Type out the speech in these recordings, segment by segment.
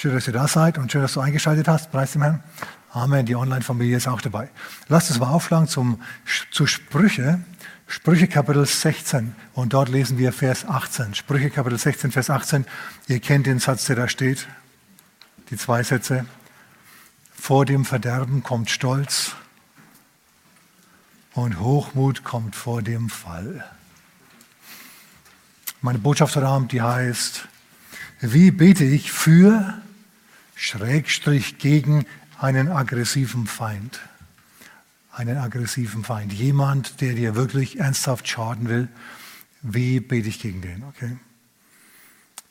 Schön, dass ihr da seid und schön, dass du eingeschaltet hast. Preis dem Herrn. Amen. Die Online-Familie ist auch dabei. Lasst uns mal aufschlagen zum, zu Sprüche. Sprüche Kapitel 16 und dort lesen wir Vers 18. Sprüche Kapitel 16, Vers 18. Ihr kennt den Satz, der da steht. Die zwei Sätze. Vor dem Verderben kommt Stolz und Hochmut kommt vor dem Fall. Meine Botschaft heute Abend, die heißt, wie bete ich für Schrägstrich gegen einen aggressiven Feind. Einen aggressiven Feind. Jemand, der dir wirklich ernsthaft schaden will. Wie bete ich gegen den? Okay?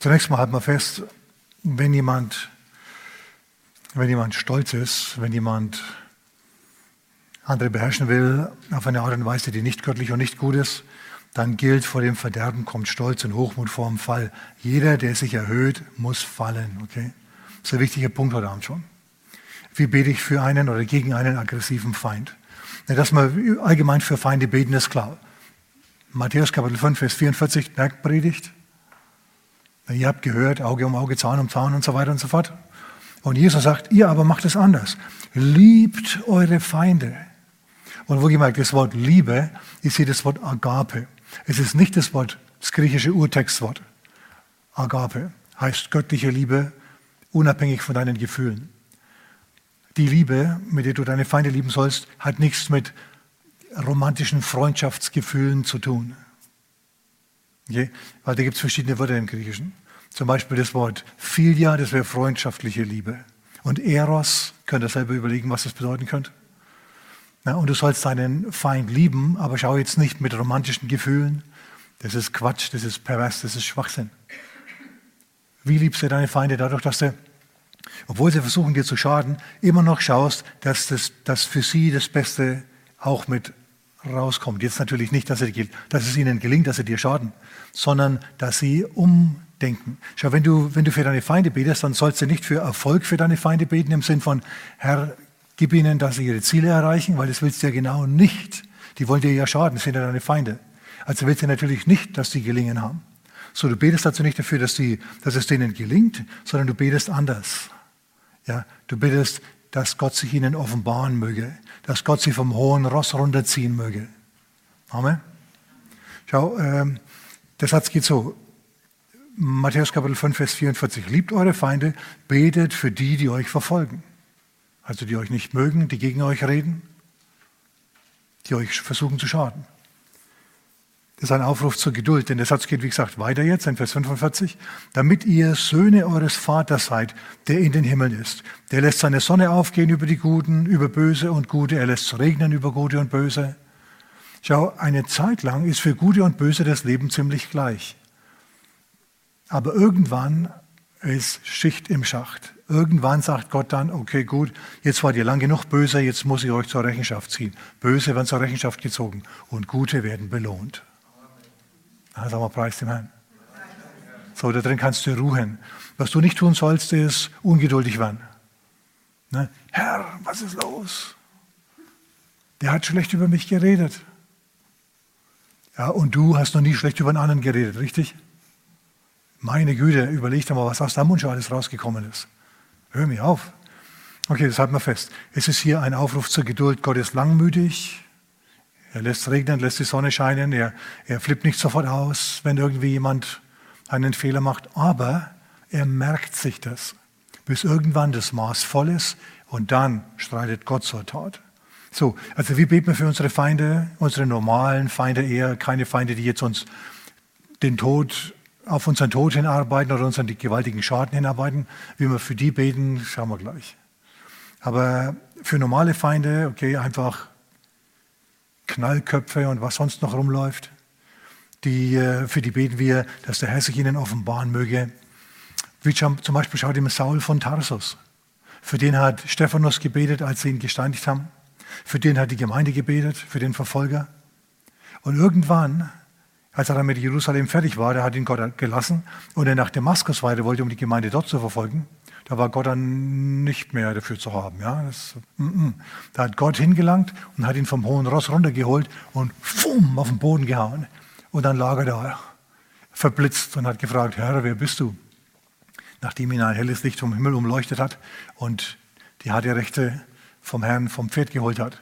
Zunächst mal halten wir fest, wenn jemand, wenn jemand stolz ist, wenn jemand andere beherrschen will, auf eine Art und Weise, die nicht göttlich und nicht gut ist, dann gilt, vor dem Verderben kommt Stolz und Hochmut vor dem Fall. Jeder, der sich erhöht, muss fallen. Okay? Das ist ein wichtiger Punkt heute Abend schon. Wie bete ich für einen oder gegen einen aggressiven Feind? Dass wir allgemein für Feinde beten, ist klar. Matthäus Kapitel 5, Vers 44, Bergpredigt. Ihr habt gehört, Auge um Auge, Zahn um Zahn und so weiter und so fort. Und Jesus sagt, ihr aber macht es anders. Liebt eure Feinde. Und wo gemerkt, das Wort Liebe ist hier das Wort Agape. Es ist nicht das Wort, das griechische Urtextwort. Agape heißt göttliche Liebe, unabhängig von deinen Gefühlen. Die Liebe, mit der du deine Feinde lieben sollst, hat nichts mit romantischen Freundschaftsgefühlen zu tun. Okay? Weil da gibt es verschiedene Wörter im Griechischen. Zum Beispiel das Wort Philia, das wäre freundschaftliche Liebe. Und Eros, könnt ihr selber überlegen, was das bedeuten könnte. Ja, und du sollst deinen Feind lieben, aber schau jetzt nicht mit romantischen Gefühlen. Das ist Quatsch, das ist pervers, das ist Schwachsinn. Wie liebst du deine Feinde dadurch, dass du, obwohl sie versuchen dir zu schaden, immer noch schaust, dass, das, dass für sie das Beste auch mit rauskommt. Jetzt natürlich nicht, dass, sie, dass es ihnen gelingt, dass sie dir schaden, sondern dass sie umdenken. Schau, wenn du, wenn du für deine Feinde betest, dann sollst du nicht für Erfolg für deine Feinde beten im Sinn von, Herr, gib ihnen, dass sie ihre Ziele erreichen, weil das willst du ja genau nicht. Die wollen dir ja schaden, das sind ja deine Feinde. Also willst du natürlich nicht, dass die gelingen haben. So, du betest dazu nicht dafür, dass, die, dass es denen gelingt, sondern du betest anders. Ja, du betest, dass Gott sich ihnen offenbaren möge, dass Gott sie vom hohen Ross runterziehen möge. Amen. Schau, ähm, der Satz geht so. Matthäus Kapitel 5, Vers 44. Liebt eure Feinde, betet für die, die euch verfolgen. Also die euch nicht mögen, die gegen euch reden, die euch versuchen zu schaden. Das ist ein Aufruf zur Geduld, denn der Satz geht, wie gesagt, weiter jetzt, in Vers 45. Damit ihr Söhne eures Vaters seid, der in den Himmeln ist. Der lässt seine Sonne aufgehen über die Guten, über Böse und Gute. Er lässt regnen über Gute und Böse. Schau, eine Zeit lang ist für Gute und Böse das Leben ziemlich gleich. Aber irgendwann ist Schicht im Schacht. Irgendwann sagt Gott dann, okay, gut, jetzt wart ihr lang genug böse, jetzt muss ich euch zur Rechenschaft ziehen. Böse werden zur Rechenschaft gezogen und Gute werden belohnt. Ah, sag mal, preis dem Herrn. So, da drin kannst du ruhen. Was du nicht tun sollst, ist ungeduldig werden. Ne? Herr, was ist los? Der hat schlecht über mich geredet. Ja, und du hast noch nie schlecht über einen anderen geredet, richtig? Meine Güte, überleg doch mal, was aus deinem Mund schon alles rausgekommen ist. Hör mir auf. Okay, das halten wir fest. Es ist hier ein Aufruf zur Geduld. Gott ist langmütig, er lässt regnen, lässt die Sonne scheinen, er, er flippt nicht sofort aus, wenn irgendwie jemand einen Fehler macht, aber er merkt sich das, bis irgendwann das Maß voll ist und dann streitet Gott zur Tat. So, also wie beten wir für unsere Feinde, unsere normalen Feinde eher, keine Feinde, die jetzt uns den Tod, auf unseren Tod hinarbeiten oder unseren gewaltigen Schaden hinarbeiten. Wie wir für die beten, schauen wir gleich. Aber für normale Feinde, okay, einfach Knallköpfe und was sonst noch rumläuft. Die, äh, für die beten wir, dass der Herr sich ihnen offenbaren möge. Wie zum Beispiel schaut ihm Saul von Tarsus. Für den hat Stephanus gebetet, als sie ihn gesteinigt haben. Für den hat die Gemeinde gebetet, für den Verfolger. Und irgendwann, als er dann mit Jerusalem fertig war, da hat ihn Gott gelassen und er nach Damaskus weiter wollte, um die Gemeinde dort zu verfolgen. Da war Gott dann nicht mehr dafür zu haben. Ja? Das, mm, mm. Da hat Gott hingelangt und hat ihn vom hohen Ross runtergeholt und fumm, auf den Boden gehauen. Und dann lag er da, verblitzt und hat gefragt, Herr, wer bist du? nachdem ihn ein helles Licht vom Himmel umleuchtet hat und die harte Rechte vom Herrn vom Pferd geholt hat.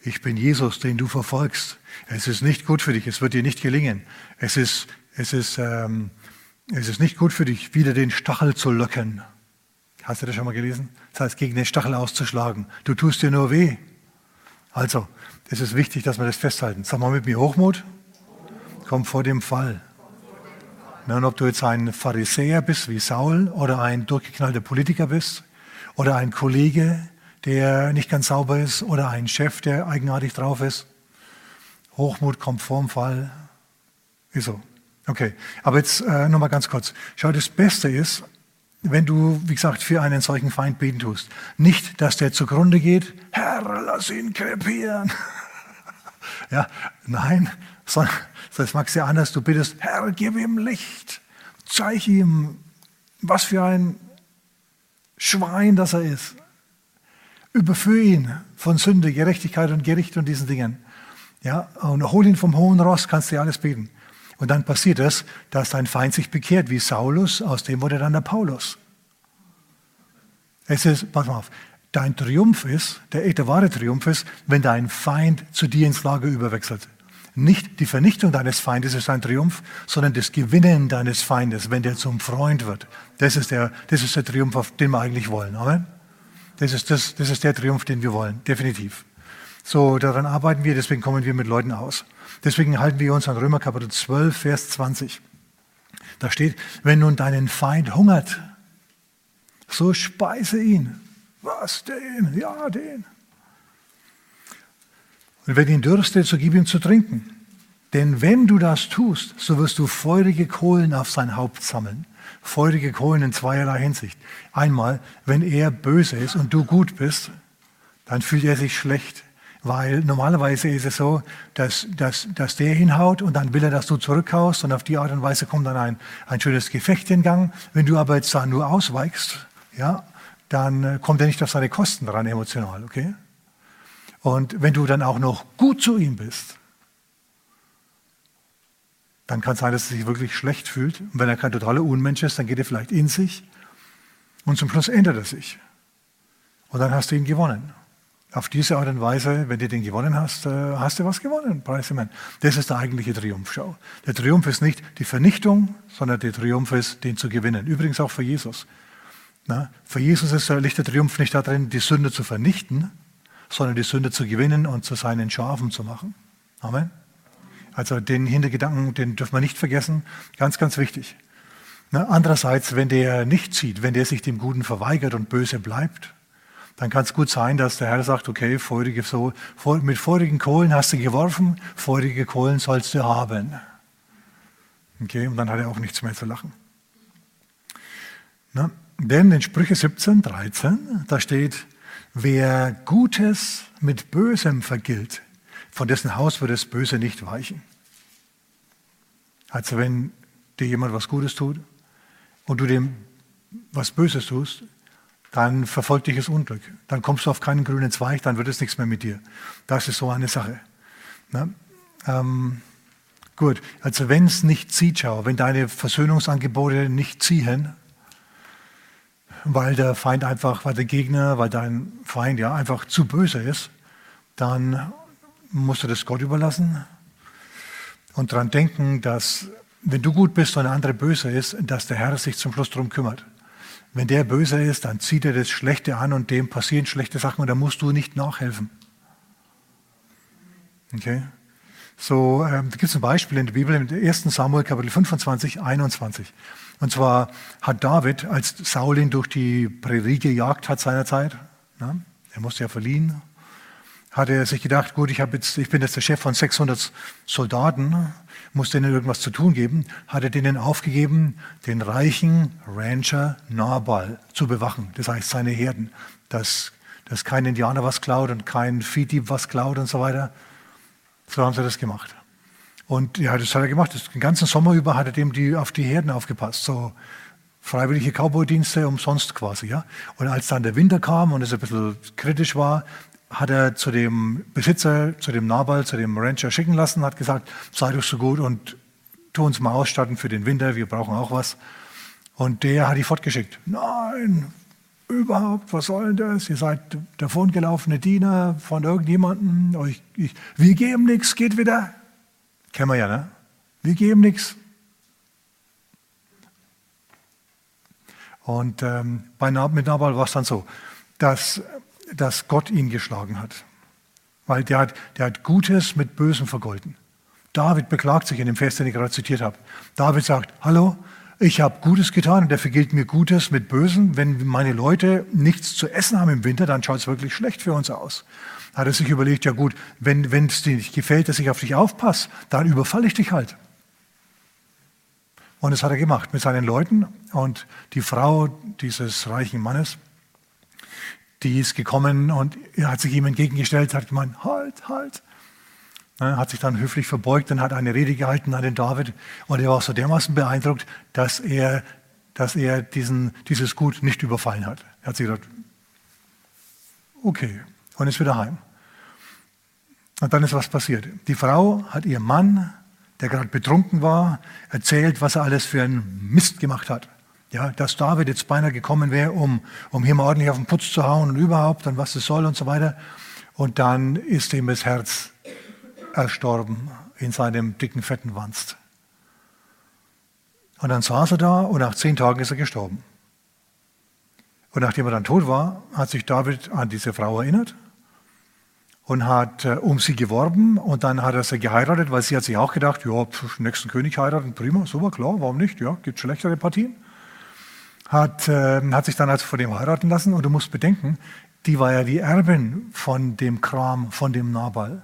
Ich bin Jesus, den du verfolgst. Es ist nicht gut für dich, es wird dir nicht gelingen. Es ist, es ist, ähm, es ist nicht gut für dich, wieder den Stachel zu löcken. Hast du das schon mal gelesen? Das heißt, gegen den Stachel auszuschlagen. Du tust dir nur weh. Also, es ist wichtig, dass wir das festhalten. Sag mal mit mir Hochmut. Kommt vor dem Fall. Und ob du jetzt ein Pharisäer bist wie Saul oder ein durchgeknallter Politiker bist oder ein Kollege, der nicht ganz sauber ist oder ein Chef, der eigenartig drauf ist. Hochmut kommt vor dem Fall. Ist so. Okay, aber jetzt äh, nochmal ganz kurz. Schau, das Beste ist, wenn du, wie gesagt, für einen solchen Feind beten tust. Nicht, dass der zugrunde geht, Herr, lass ihn krepieren. ja, nein, sondern das magst du ja anders. Du bittest, Herr, gib ihm Licht. Zeig ihm, was für ein Schwein das er ist. Überführe ihn von Sünde, Gerechtigkeit und Gericht und diesen Dingen. Ja, und hol ihn vom hohen Ross, kannst du alles beten. Und dann passiert es, dass dein Feind sich bekehrt, wie Saulus, aus dem wurde dann der Paulus. Es ist, pass mal auf, dein Triumph ist, der echte wahre Triumph ist, wenn dein Feind zu dir ins Lager überwechselt. Nicht die Vernichtung deines Feindes ist ein Triumph, sondern das Gewinnen deines Feindes, wenn der zum Freund wird. Das ist der, das ist der Triumph, den wir eigentlich wollen. Amen. Das ist, das, das ist der Triumph, den wir wollen, definitiv. So, daran arbeiten wir, deswegen kommen wir mit Leuten aus. Deswegen halten wir uns an Römer Kapitel 12, Vers 20. Da steht, wenn nun deinen Feind hungert, so speise ihn. Was, den? Ja, den. Und wenn ihn dürstet, so gib ihm zu trinken. Denn wenn du das tust, so wirst du feurige Kohlen auf sein Haupt sammeln. Feurige Kohlen in zweierlei Hinsicht. Einmal, wenn er böse ist und du gut bist, dann fühlt er sich schlecht. Weil normalerweise ist es so, dass, dass, dass der hinhaut und dann will er, dass du zurückhaust und auf die Art und Weise kommt dann ein, ein schönes Gefecht in Gang. Wenn du aber jetzt da nur ausweichst, ja, dann äh, kommt er nicht auf seine Kosten dran emotional, okay? Und wenn du dann auch noch gut zu ihm bist, dann kann es sein, dass er sich wirklich schlecht fühlt. Und wenn er kein totaler Unmensch ist, dann geht er vielleicht in sich und zum Schluss ändert er sich. Und dann hast du ihn gewonnen. Auf diese Art und Weise, wenn du den gewonnen hast, äh, hast du was gewonnen. Das ist der eigentliche Triumphschau. Der Triumph ist nicht die Vernichtung, sondern der Triumph ist, den zu gewinnen. Übrigens auch für Jesus. Für Jesus ist der, Triumph nicht darin, die Sünde zu vernichten, sondern die Sünde zu gewinnen und zu seinen Schafen zu machen. Amen. Also den Hintergedanken, den dürfen wir nicht vergessen. Ganz, ganz wichtig. Andererseits, wenn der nicht zieht, wenn der sich dem Guten verweigert und böse bleibt, dann kann es gut sein, dass der Herr sagt, okay, feurige, so, mit feurigen Kohlen hast du geworfen, feurige Kohlen sollst du haben. Okay, und dann hat er auch nichts mehr zu lachen. Na, denn in Sprüche 17, 13, da steht, wer Gutes mit Bösem vergilt, von dessen Haus wird das Böse nicht weichen. Also wenn dir jemand was Gutes tut und du dem was Böses tust, dann verfolgt dich das Unglück. Dann kommst du auf keinen grünen Zweig, dann wird es nichts mehr mit dir. Das ist so eine Sache. Ähm, gut, also wenn es nicht zieht, schau, wenn deine Versöhnungsangebote nicht ziehen, weil der Feind einfach, weil der Gegner, weil dein Feind ja einfach zu böse ist, dann musst du das Gott überlassen und daran denken, dass wenn du gut bist und der andere böse ist, dass der Herr sich zum Schluss darum kümmert. Wenn der böse ist, dann zieht er das Schlechte an und dem passieren schlechte Sachen und da musst du nicht nachhelfen. Okay? So, ähm, da gibt es ein Beispiel in der Bibel, im 1. Samuel Kapitel 25, 21. Und zwar hat David, als Saul ihn durch die Prärie gejagt hat seinerzeit, ne, er musste ja verliehen, hat er sich gedacht, gut, ich, jetzt, ich bin jetzt der Chef von 600 Soldaten, muss denen irgendwas zu tun geben, hat er denen aufgegeben, den reichen Rancher Nabal zu bewachen. Das heißt, seine Herden, dass, dass kein Indianer was klaut und kein Viehdieb was klaut und so weiter. So haben sie das gemacht. Und ja, das hat er gemacht. Den ganzen Sommer über hat er dem die, auf die Herden aufgepasst. So freiwillige Cowboy-Dienste umsonst quasi. Ja? Und als dann der Winter kam und es ein bisschen kritisch war, hat er zu dem Besitzer, zu dem Nabal, zu dem Rancher schicken lassen, hat gesagt, sei doch so gut und tu uns mal ausstatten für den Winter, wir brauchen auch was. Und der hat die fortgeschickt. Nein, überhaupt, was soll denn das? Ihr seid davongelaufene Diener von irgendjemandem. Euch, ich, wir geben nichts, geht wieder. Kennen wir ja, ne? Wir geben nichts. Und ähm, bei mit Nabal war es dann so, dass, dass Gott ihn geschlagen hat. Weil der hat, der hat Gutes mit Bösem vergolten. David beklagt sich in dem Vers, den ich gerade zitiert habe. David sagt, hallo, ich habe Gutes getan und dafür gilt mir Gutes mit Bösen. Wenn meine Leute nichts zu essen haben im Winter, dann schaut es wirklich schlecht für uns aus. Hat er sich überlegt, ja gut, wenn es dir nicht gefällt, dass ich auf dich aufpasse, dann überfalle ich dich halt. Und das hat er gemacht mit seinen Leuten. Und die Frau dieses reichen Mannes, die ist gekommen und hat sich ihm entgegengestellt, hat gemeint, halt, halt. Ne, hat sich dann höflich verbeugt und hat eine Rede gehalten an den David. Und er war so dermaßen beeindruckt, dass er, dass er diesen, dieses Gut nicht überfallen hat. Er hat sich gedacht, okay, und ist wieder heim. Und dann ist was passiert. Die Frau hat ihrem Mann, der gerade betrunken war, erzählt, was er alles für einen Mist gemacht hat. Ja, dass David jetzt beinahe gekommen wäre, um, um hier mal ordentlich auf den Putz zu hauen und überhaupt und was es soll und so weiter. Und dann ist ihm das Herz erstorben in seinem dicken, fetten Wanst. Und dann saß er da und nach zehn Tagen ist er gestorben. Und nachdem er dann tot war, hat sich David an diese Frau erinnert und hat äh, um sie geworben und dann hat er sie geheiratet, weil sie hat sich auch gedacht, ja, pf, nächsten König heiraten, prima, super, klar, warum nicht, ja, gibt schlechtere Partien hat, äh, hat sich dann also von dem heiraten lassen. Und du musst bedenken, die war ja die Erbin von dem Kram, von dem Nabal.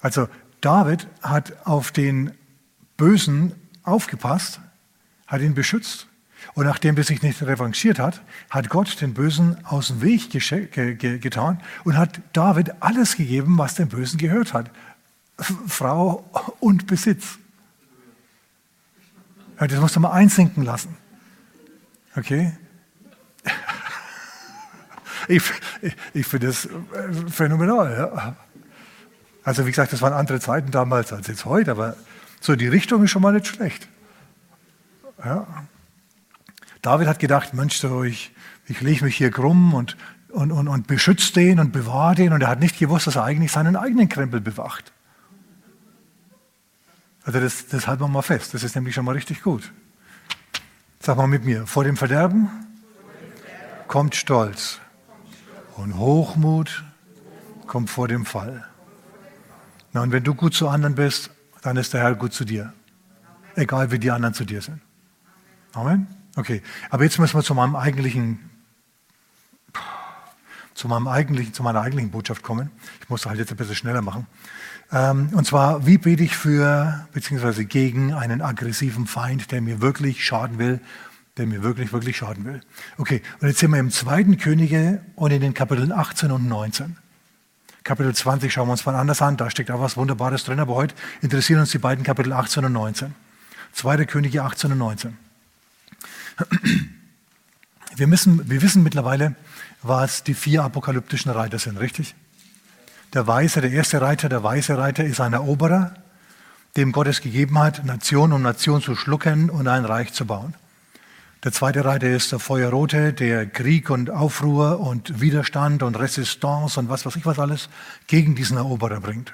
Also David hat auf den Bösen aufgepasst, hat ihn beschützt. Und nachdem er sich nicht revanchiert hat, hat Gott den Bösen aus dem Weg getan und hat David alles gegeben, was dem Bösen gehört hat. Frau und Besitz. Das musst du mal einsinken lassen. Okay? Ich, ich, ich finde das äh, phänomenal. Ja. Also wie gesagt, das waren andere Zeiten damals als jetzt heute, aber so die Richtung ist schon mal nicht schlecht. Ja. David hat gedacht, Mensch, so ich, ich lege mich hier krumm und, und, und, und beschütze den und bewahre den und er hat nicht gewusst, dass er eigentlich seinen eigenen Krempel bewacht. Also das, das halten wir mal fest. Das ist nämlich schon mal richtig gut. Sag mal mit mir, vor dem Verderben kommt Stolz und Hochmut kommt vor dem Fall. Na, und wenn du gut zu anderen bist, dann ist der Herr gut zu dir. Egal wie die anderen zu dir sind. Amen? Okay, aber jetzt müssen wir zu meinem eigentlichen, zu, meinem eigentlichen, zu meiner eigentlichen Botschaft kommen. Ich muss halt jetzt ein bisschen schneller machen. Ähm, und zwar, wie bete ich für bzw. gegen einen aggressiven Feind, der mir wirklich schaden will, der mir wirklich, wirklich schaden will. Okay, und jetzt sind wir im zweiten Könige und in den Kapiteln 18 und 19. Kapitel 20 schauen wir uns mal anders an, da steckt auch was Wunderbares drin, aber heute interessieren uns die beiden Kapitel 18 und 19. Zweite Könige 18 und 19. Wir, müssen, wir wissen mittlerweile, was die vier apokalyptischen Reiter sind, richtig? Der Weise, der erste Reiter, der weise Reiter ist ein Eroberer, dem Gott es gegeben hat, Nation um Nation zu schlucken und ein Reich zu bauen. Der zweite Reiter ist der Feuerrote, der Krieg und Aufruhr und Widerstand und Resistance und was weiß ich was alles gegen diesen Eroberer bringt.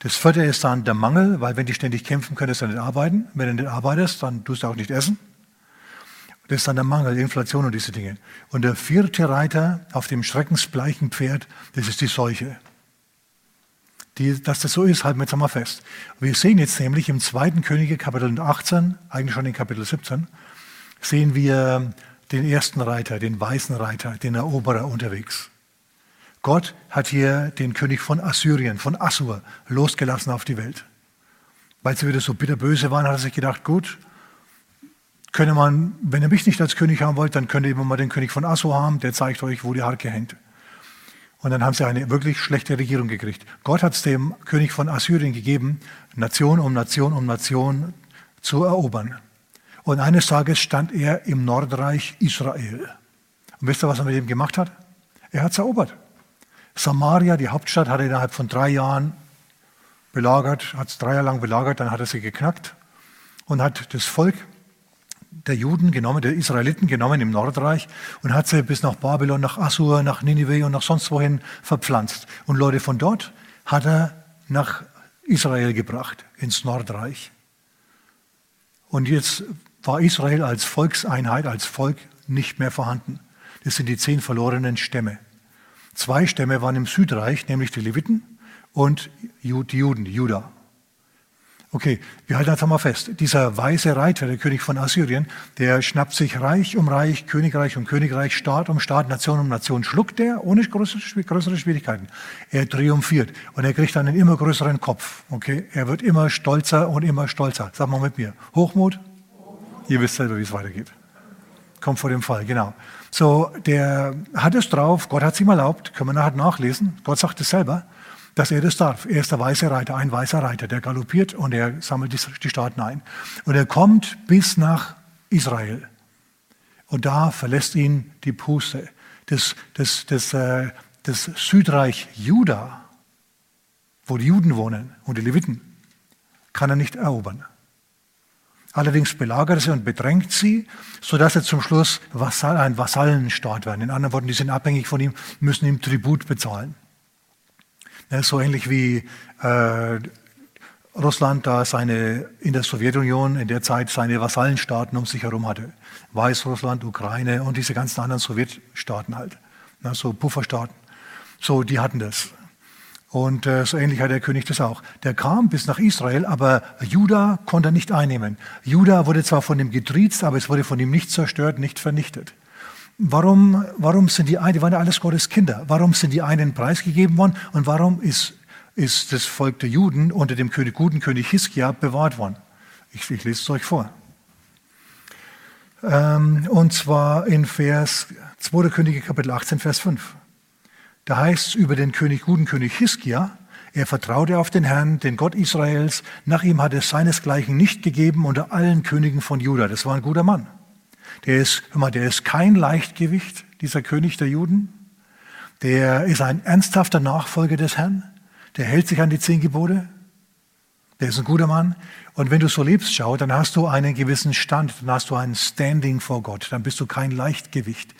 Das vierte ist dann der Mangel, weil wenn die ständig kämpfen, könntest du nicht arbeiten. Wenn du nicht arbeitest, dann tust du auch nicht essen. Das ist dann der Mangel, Inflation und diese Dinge. Und der vierte Reiter auf dem schreckensbleichen Pferd, das ist die Seuche. Die, dass das so ist, halten wir jetzt einmal fest. Wir sehen jetzt nämlich im zweiten Könige Kapitel 18, eigentlich schon in Kapitel 17, sehen wir den ersten Reiter, den weißen Reiter, den Eroberer unterwegs. Gott hat hier den König von Assyrien, von Assur, losgelassen auf die Welt. Weil sie wieder so bitterböse waren, hat er sich gedacht, gut, könne man, wenn ihr mich nicht als König haben wollt, dann könnt ihr immer mal den König von Assur haben, der zeigt euch, wo die Harke hängt. Und dann haben sie eine wirklich schlechte Regierung gekriegt. Gott hat es dem König von Assyrien gegeben, Nation um Nation um Nation zu erobern. Und eines Tages stand er im Nordreich Israel. Und wisst ihr, was er mit ihm gemacht hat? Er hat es erobert. Samaria, die Hauptstadt, hat er innerhalb von drei Jahren belagert, hat es drei Jahre lang belagert, dann hat er sie geknackt und hat das Volk der Juden genommen, der Israeliten genommen im Nordreich und hat sie bis nach Babylon, nach Assur, nach Ninive und nach sonst wohin verpflanzt. Und Leute von dort hat er nach Israel gebracht, ins Nordreich. Und jetzt war Israel als Volkseinheit, als Volk nicht mehr vorhanden. Das sind die zehn verlorenen Stämme. Zwei Stämme waren im Südreich, nämlich die Leviten und die Juden, die Juda. Okay, wir halten einfach mal fest. Dieser weise Reiter, der König von Assyrien, der schnappt sich Reich um Reich, Königreich um Königreich, Staat um Staat, Nation um Nation, schluckt er ohne größere, größere Schwierigkeiten. Er triumphiert und er kriegt einen immer größeren Kopf. Okay, er wird immer stolzer und immer stolzer. Sag mal mit mir. Hochmut? Ihr wisst selber, wie es weitergeht. Kommt vor dem Fall, genau. So, der hat es drauf, Gott hat es ihm erlaubt, können wir nachher nachlesen. Gott sagt es selber dass er das darf. Er ist der weiße Reiter, ein weißer Reiter, der galoppiert und er sammelt die Staaten ein. Und er kommt bis nach Israel. Und da verlässt ihn die Puste. Das, das, das, äh, das Südreich Juda, wo die Juden wohnen und die Leviten, kann er nicht erobern. Allerdings belagert er sie und bedrängt sie, sodass er zum Schluss Vasall, ein Vasallenstaat werden. In anderen Worten, die sind abhängig von ihm, müssen ihm Tribut bezahlen. Ja, so ähnlich wie äh, Russland da seine, in der Sowjetunion in der Zeit seine Vasallenstaaten um sich herum hatte. Weißrussland, Ukraine und diese ganzen anderen Sowjetstaaten halt. Ja, so Pufferstaaten. So, die hatten das. Und äh, so ähnlich hat der König das auch. Der kam bis nach Israel, aber Juda konnte er nicht einnehmen. Juda wurde zwar von ihm getriezt, aber es wurde von ihm nicht zerstört, nicht vernichtet. Warum, warum sind die einen, die waren ja alles Gottes Kinder, warum sind die einen preisgegeben worden und warum ist, ist das Volk der Juden unter dem König, guten König Hiskia bewahrt worden? Ich, ich lese es euch vor. Ähm, und zwar in Vers 2. Könige Kapitel 18, Vers 5. Da heißt es über den König, guten König Hiskia, er vertraute auf den Herrn, den Gott Israels. Nach ihm hat es seinesgleichen nicht gegeben unter allen Königen von Juda. Das war ein guter Mann. Der ist, hör mal, der ist kein Leichtgewicht, dieser König der Juden. Der ist ein ernsthafter Nachfolger des Herrn. Der hält sich an die zehn Gebote. Der ist ein guter Mann. Und wenn du so lebst, schau, dann hast du einen gewissen Stand, dann hast du ein Standing vor Gott. Dann bist du kein Leichtgewicht.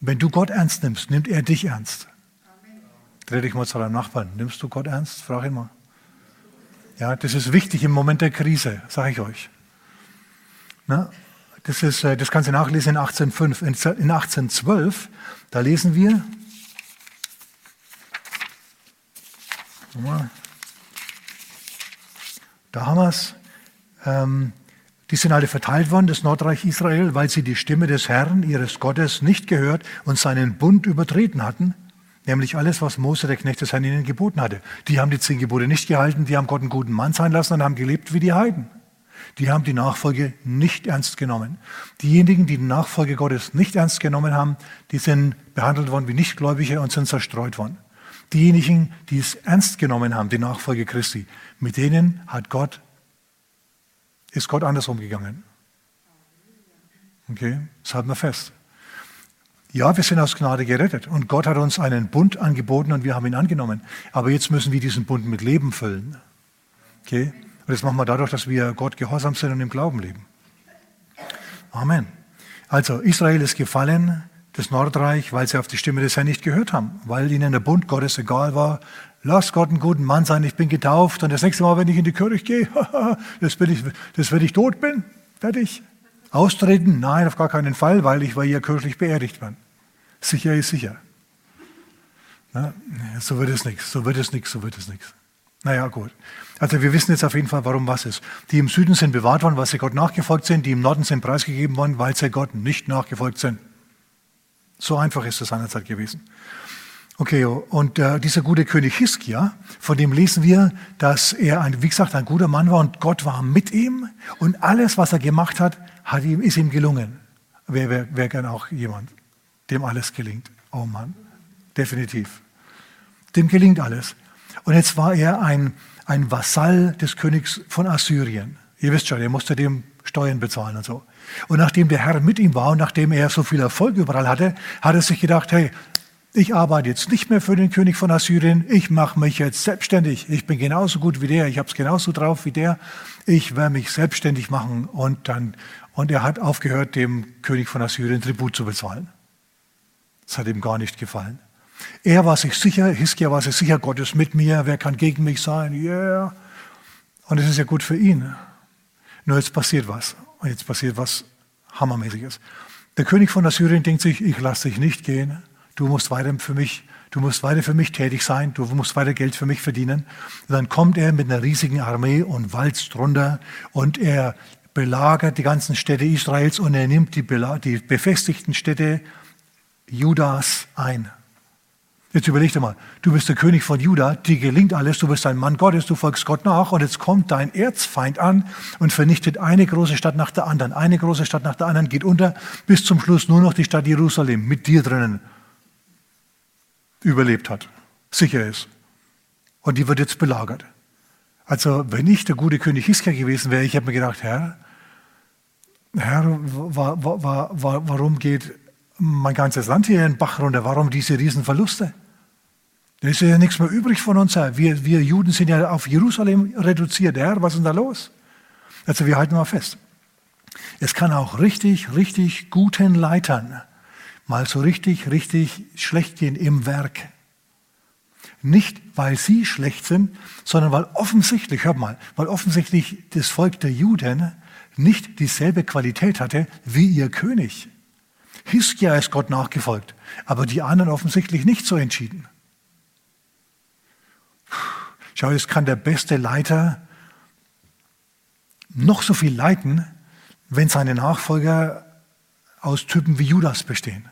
Wenn du Gott ernst nimmst, nimmt er dich ernst. Dreh dich mal zu deinem Nachbarn. Nimmst du Gott ernst? Frag ihn mal. Ja, das ist wichtig im Moment der Krise, sage ich euch. Na? Das, ist, äh, das kannst du nachlesen in 1805. In 1812, da lesen wir, da haben wir es, ähm, die sind alle verteilt worden, das Nordreich Israel, weil sie die Stimme des Herrn, ihres Gottes, nicht gehört und seinen Bund übertreten hatten, nämlich alles, was Mose, der Knecht des Herrn, ihnen geboten hatte. Die haben die zehn Gebote nicht gehalten, die haben Gott einen guten Mann sein lassen und haben gelebt wie die Heiden die haben die Nachfolge nicht ernst genommen. Diejenigen, die die Nachfolge Gottes nicht ernst genommen haben, die sind behandelt worden wie Nichtgläubige und sind zerstreut worden. Diejenigen, die es ernst genommen haben, die Nachfolge Christi, mit denen hat Gott, ist Gott anders umgegangen. Okay, das halten wir fest. Ja, wir sind aus Gnade gerettet und Gott hat uns einen Bund angeboten und wir haben ihn angenommen. Aber jetzt müssen wir diesen Bund mit Leben füllen. Okay? Und das machen wir dadurch, dass wir Gott gehorsam sind und im Glauben leben. Amen. Also Israel ist gefallen, das Nordreich, weil sie auf die Stimme des Herrn nicht gehört haben, weil ihnen der Bund Gottes egal war. Lass Gott einen guten Mann sein, ich bin getauft und das nächste Mal, wenn ich in die Kirche gehe, das will ich, das wenn ich tot bin, fertig. Austreten? Nein, auf gar keinen Fall, weil ich war hier kirchlich beerdigt bin. Sicher ist sicher. Na, so wird es nichts, so wird es nichts, so wird es nichts. Naja, gut. Also wir wissen jetzt auf jeden Fall, warum was ist. Die im Süden sind bewahrt worden, weil sie Gott nachgefolgt sind. Die im Norden sind preisgegeben worden, weil sie Gott nicht nachgefolgt sind. So einfach ist es seinerzeit gewesen. Okay, und äh, dieser gute König Hiskia, von dem lesen wir, dass er, ein, wie gesagt, ein guter Mann war und Gott war mit ihm und alles, was er gemacht hat, hat ihm, ist ihm gelungen. Wer wäre wär gern auch jemand, dem alles gelingt? Oh Mann, definitiv. Dem gelingt alles. Und jetzt war er ein, ein Vasall des Königs von Assyrien. Ihr wisst schon, er musste dem Steuern bezahlen und so. Und nachdem der Herr mit ihm war und nachdem er so viel Erfolg überall hatte, hat er sich gedacht, hey, ich arbeite jetzt nicht mehr für den König von Assyrien, ich mache mich jetzt selbstständig. Ich bin genauso gut wie der, ich habe es genauso drauf wie der. Ich werde mich selbstständig machen. Und, dann, und er hat aufgehört, dem König von Assyrien Tribut zu bezahlen. Das hat ihm gar nicht gefallen. Er war sich sicher, Hiskia war sich sicher, Gott ist mit mir, wer kann gegen mich sein? Yeah. Und es ist ja gut für ihn. Nur jetzt passiert was. Und jetzt passiert was Hammermäßiges. Der König von Assyrien denkt sich, ich lasse dich nicht gehen. Du musst weiter für mich, du musst weiter für mich tätig sein. Du musst weiter Geld für mich verdienen. Und dann kommt er mit einer riesigen Armee und walzt runter und er belagert die ganzen Städte Israels und er nimmt die, die befestigten Städte Judas ein. Jetzt überleg dir mal, du bist der König von Juda, dir gelingt alles, du bist ein Mann Gottes, du folgst Gott nach und jetzt kommt dein Erzfeind an und vernichtet eine große Stadt nach der anderen. Eine große Stadt nach der anderen geht unter, bis zum Schluss nur noch die Stadt Jerusalem mit dir drinnen überlebt hat, sicher ist. Und die wird jetzt belagert. Also wenn ich der gute König Hiskia gewesen wäre, ich habe mir gedacht, Herr, Herr, wa, wa, wa, warum geht mein ganzes Land hier in den Bach runter? Warum diese Riesenverluste? Da ist ja nichts mehr übrig von uns. Wir, wir Juden sind ja auf Jerusalem reduziert. Herr, was ist denn da los? Also wir halten mal fest. Es kann auch richtig, richtig guten Leitern mal so richtig, richtig schlecht gehen im Werk. Nicht, weil sie schlecht sind, sondern weil offensichtlich, hört mal, weil offensichtlich das Volk der Juden nicht dieselbe Qualität hatte wie ihr König. Hiskia ist Gott nachgefolgt, aber die anderen offensichtlich nicht so entschieden. Schau, es kann der beste Leiter noch so viel leiten, wenn seine Nachfolger aus Typen wie Judas bestehen.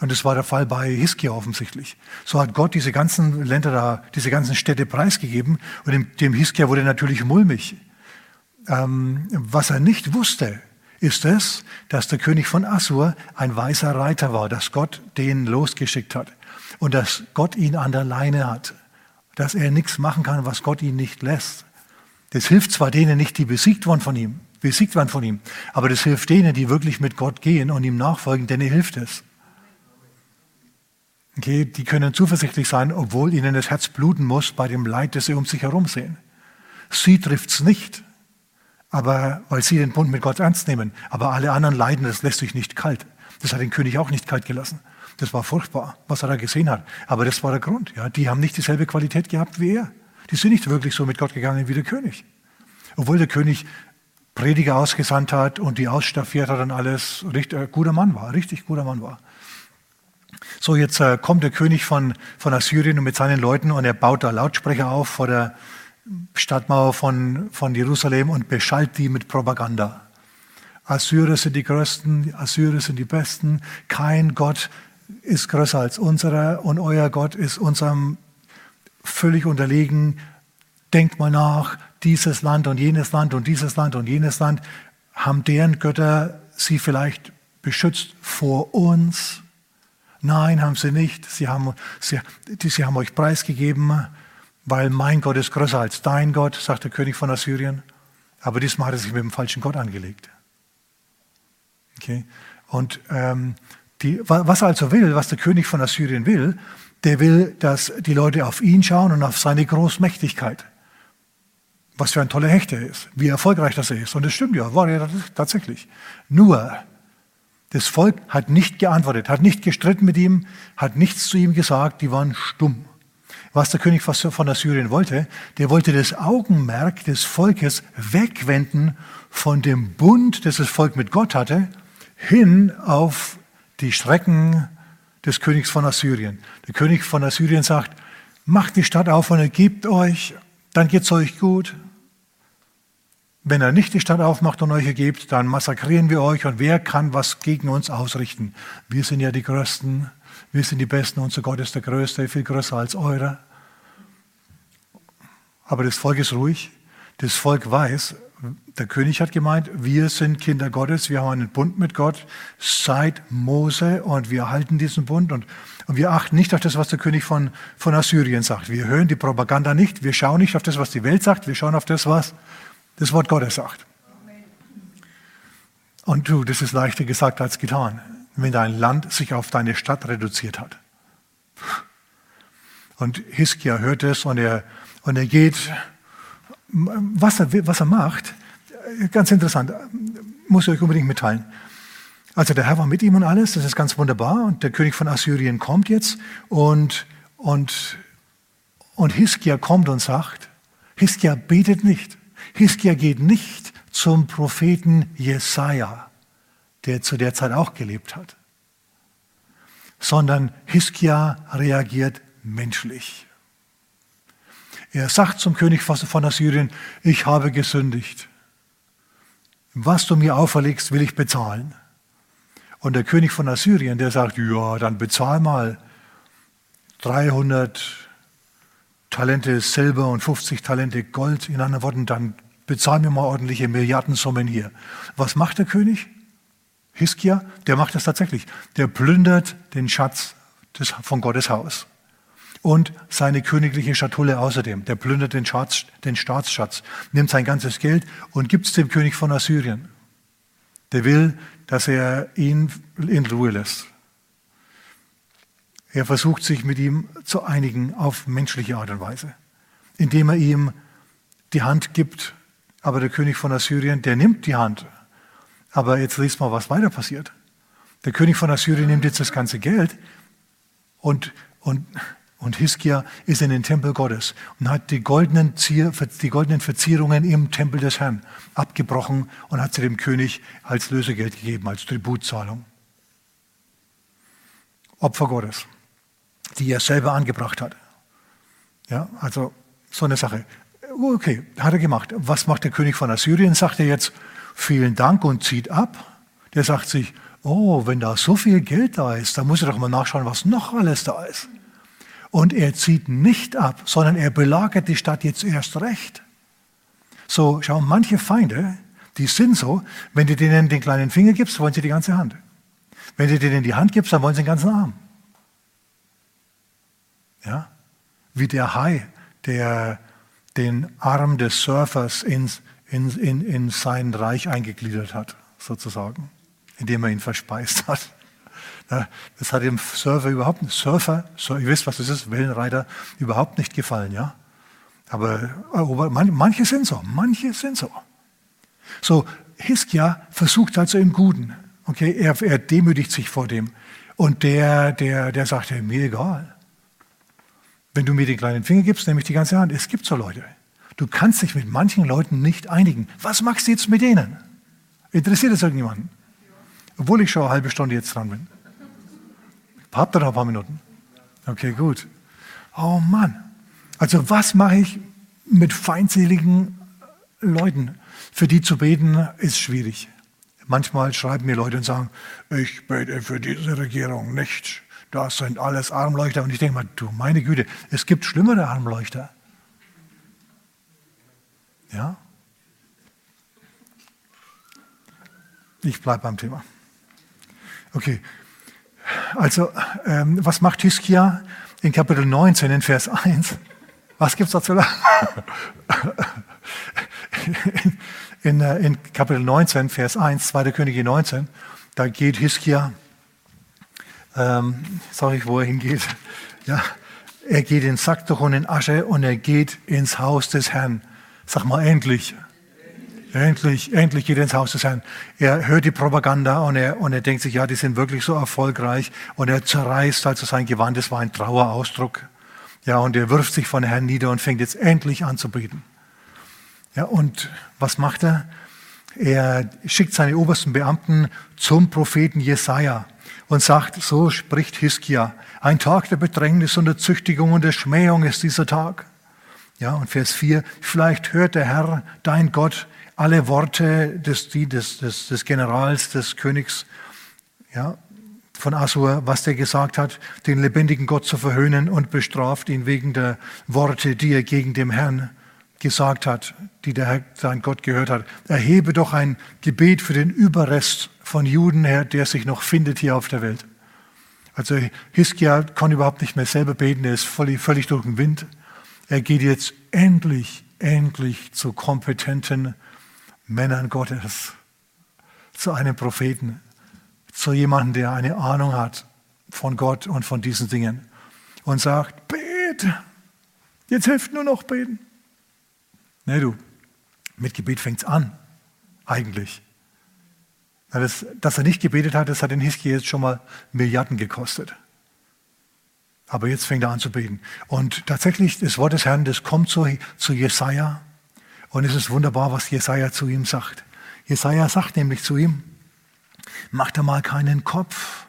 Und das war der Fall bei Hiskia offensichtlich. So hat Gott diese ganzen Länder da, diese ganzen Städte preisgegeben und dem, Hiskia wurde natürlich mulmig. Ähm, was er nicht wusste, ist es, dass der König von Assur ein weißer Reiter war, dass Gott den losgeschickt hat und dass Gott ihn an der Leine hat, dass er nichts machen kann, was Gott ihn nicht lässt. Das hilft zwar denen nicht, die besiegt wurden von ihm, besiegt waren von ihm, aber das hilft denen, die wirklich mit Gott gehen und ihm nachfolgen, denen hilft es. Okay, die können zuversichtlich sein, obwohl ihnen das Herz bluten muss bei dem Leid, das sie um sich herum sehen. Sie trifft es nicht, aber weil sie den Bund mit Gott ernst nehmen. Aber alle anderen leiden, das lässt sich nicht kalt. Das hat den König auch nicht kalt gelassen. Das war furchtbar, was er da gesehen hat. Aber das war der Grund. Ja, die haben nicht dieselbe Qualität gehabt wie er. Die sind nicht wirklich so mit Gott gegangen wie der König. Obwohl der König Prediger ausgesandt hat und die ausstaffiert hat und alles, richtig, äh, guter Mann war, richtig guter Mann war. So, jetzt äh, kommt der König von, von Assyrien mit seinen Leuten und er baut da Lautsprecher auf vor der Stadtmauer von, von Jerusalem und beschallt die mit Propaganda. Assyrer sind die Größten, Assyrer sind die Besten, kein Gott ist größer als unserer und euer Gott ist unserem völlig unterlegen. Denkt mal nach, dieses Land und jenes Land und dieses Land und jenes Land, haben deren Götter sie vielleicht beschützt vor uns? Nein, haben sie nicht. Sie haben, sie, sie haben euch preisgegeben, weil mein Gott ist größer als dein Gott, sagt der König von Assyrien. Aber diesmal hat er sich mit dem falschen Gott angelegt. Okay? Und ähm, die, was er also will, was der König von Assyrien will, der will, dass die Leute auf ihn schauen und auf seine Großmächtigkeit. Was für ein toller Hechter er ist, wie erfolgreich das er ist. Und das stimmt ja, war er tatsächlich. Nur, das Volk hat nicht geantwortet, hat nicht gestritten mit ihm, hat nichts zu ihm gesagt, die waren stumm. Was der König von Assyrien wollte, der wollte das Augenmerk des Volkes wegwenden von dem Bund, das das Volk mit Gott hatte, hin auf die Strecken des Königs von Assyrien. Der König von Assyrien sagt, macht die Stadt auf und ergebt euch, dann geht's euch gut. Wenn er nicht die Stadt aufmacht und euch ergebt, dann massakrieren wir euch und wer kann was gegen uns ausrichten? Wir sind ja die Größten, wir sind die Besten, unser Gott ist der Größte, viel größer als eure. Aber das Volk ist ruhig, das Volk weiß, der König hat gemeint, wir sind Kinder Gottes, wir haben einen Bund mit Gott seit Mose und wir halten diesen Bund und, und wir achten nicht auf das, was der König von, von Assyrien sagt. Wir hören die Propaganda nicht, wir schauen nicht auf das, was die Welt sagt, wir schauen auf das, was das Wort Gottes sagt. Und du, das ist leichter gesagt als getan. wenn dein Land sich auf deine Stadt reduziert hat. Und Hiskia hört es und er, und er geht, was er, was er macht, ganz interessant, muss ich euch unbedingt mitteilen. Also der Herr war mit ihm und alles, das ist ganz wunderbar. Und der König von Assyrien kommt jetzt und, und, und Hiskia kommt und sagt, Hiskia betet nicht. Hiskia geht nicht zum Propheten Jesaja, der zu der Zeit auch gelebt hat, sondern Hiskia reagiert menschlich. Er sagt zum König von Assyrien, ich habe gesündigt. Was du mir auferlegst, will ich bezahlen. Und der König von Assyrien, der sagt, ja, dann bezahl mal 300 Talente Silber und 50 Talente Gold. In anderen Worten, dann bezahl mir mal ordentliche Milliardensummen hier. Was macht der König? Hiskia, der macht das tatsächlich. Der plündert den Schatz des, von Gottes Haus. Und seine königliche Schatulle außerdem. Der plündert den, Schatz, den Staatsschatz, nimmt sein ganzes Geld und gibt es dem König von Assyrien. Der will dass er ihn in Ruhe lässt. Er versucht sich mit ihm zu einigen auf menschliche Art und Weise, indem er ihm die Hand gibt. Aber der König von Assyrien, der nimmt die Hand. Aber jetzt liest mal, was weiter passiert. Der König von Assyrien nimmt jetzt das ganze Geld und, und und Hiskia ist in den Tempel Gottes und hat die goldenen, Zier, die goldenen Verzierungen im Tempel des Herrn abgebrochen und hat sie dem König als Lösegeld gegeben, als Tributzahlung. Opfer Gottes, die er selber angebracht hat. Ja, also so eine Sache. Okay, hat er gemacht. Was macht der König von Assyrien? Sagt er jetzt, vielen Dank und zieht ab. Der sagt sich, oh, wenn da so viel Geld da ist, dann muss er doch mal nachschauen, was noch alles da ist. Und er zieht nicht ab, sondern er belagert die Stadt jetzt erst recht. So, schau, manche Feinde, die sind so, wenn du denen den kleinen Finger gibst, wollen sie die ganze Hand. Wenn du denen die Hand gibst, dann wollen sie den ganzen Arm. Ja? Wie der Hai, der den Arm des Surfers in, in, in, in sein Reich eingegliedert hat, sozusagen, indem er ihn verspeist hat. Das hat dem Surfer überhaupt nicht, Surfer, ihr wisst, was das ist, Wellenreiter, überhaupt nicht gefallen, ja. Aber, aber manche sind so, manche sind so. So, Hiskia versucht also im Guten. Okay, er, er demütigt sich vor dem. Und der, der, der sagt, hey, mir egal. Wenn du mir den kleinen Finger gibst, nehme ich die ganze Hand. Es gibt so Leute. Du kannst dich mit manchen Leuten nicht einigen. Was machst du jetzt mit denen? Interessiert es irgendjemanden? Obwohl ich schon eine halbe Stunde jetzt dran bin. Habt ihr noch ein paar Minuten? Okay, gut. Oh Mann. Also was mache ich mit feindseligen Leuten? Für die zu beten ist schwierig. Manchmal schreiben mir Leute und sagen, ich bete für diese Regierung nicht. Das sind alles Armleuchter. Und ich denke mal, du meine Güte, es gibt schlimmere Armleuchter. Ja? Ich bleibe beim Thema. Okay, also, ähm, was macht Hiskia in Kapitel 19, in Vers 1? Was gibt es dazu? in, in, äh, in, Kapitel 19, Vers 1, 2. Könige 19, da geht Hiskia, ähm, sage ich, wo er hingeht. Ja, er geht in Sacktuch und in Asche und er geht ins Haus des Herrn. Sag mal endlich. Endlich, endlich geht er ins Haus des Herrn. Er hört die Propaganda und er, und er denkt sich, ja, die sind wirklich so erfolgreich. Und er zerreißt also sein Gewand, das war ein Trauerausdruck. Ja, und er wirft sich von Herrn nieder und fängt jetzt endlich an zu beten. Ja, und was macht er? Er schickt seine obersten Beamten zum Propheten Jesaja und sagt, so spricht Hiskia, ein Tag der Bedrängnis und der Züchtigung und der Schmähung ist dieser Tag. Ja, und Vers 4, vielleicht hört der Herr, dein Gott, alle Worte des, des, des, des Generals, des Königs ja, von Assur, was der gesagt hat, den lebendigen Gott zu verhöhnen und bestraft ihn wegen der Worte, die er gegen den Herrn gesagt hat, die der Herr, sein Gott gehört hat. Erhebe doch ein Gebet für den Überrest von Juden her, der sich noch findet hier auf der Welt. Also Hiskia kann überhaupt nicht mehr selber beten, er ist völlig, völlig durch den Wind. Er geht jetzt endlich, endlich zu kompetenten Männern Gottes, zu einem Propheten, zu jemandem, der eine Ahnung hat von Gott und von diesen Dingen und sagt, bet, jetzt hilft nur noch beten. Nee, du, mit Gebet fängt es an, eigentlich. Das, dass er nicht gebetet hat, das hat den Hiskia jetzt schon mal Milliarden gekostet. Aber jetzt fängt er an zu beten. Und tatsächlich, das Wort des Herrn, das kommt zu, zu Jesaja. Und es ist wunderbar, was Jesaja zu ihm sagt. Jesaja sagt nämlich zu ihm, mach dir mal keinen Kopf.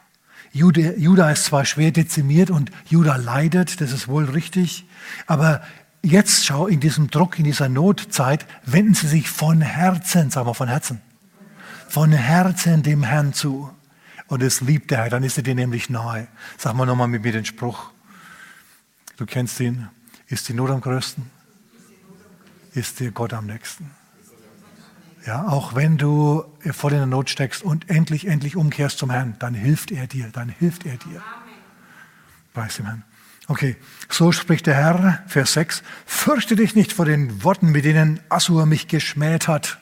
Jude, Juda ist zwar schwer dezimiert und Juda leidet, das ist wohl richtig, aber jetzt schau, in diesem Druck, in dieser Notzeit, wenden sie sich von Herzen, sagen wir von Herzen, von Herzen dem Herrn zu. Und es liebt der Herr, dann ist er dir nämlich nahe. Sag mal nochmal mit mir den Spruch. Du kennst ihn. Ist die Not am größten? Ist dir Gott am nächsten? Ja, auch wenn du voll in der Not steckst und endlich, endlich umkehrst zum Herrn, dann hilft er dir, dann hilft er dir. Preis dem Herrn. Okay, so spricht der Herr, Vers 6, fürchte dich nicht vor den Worten, mit denen Assur mich geschmäht hat.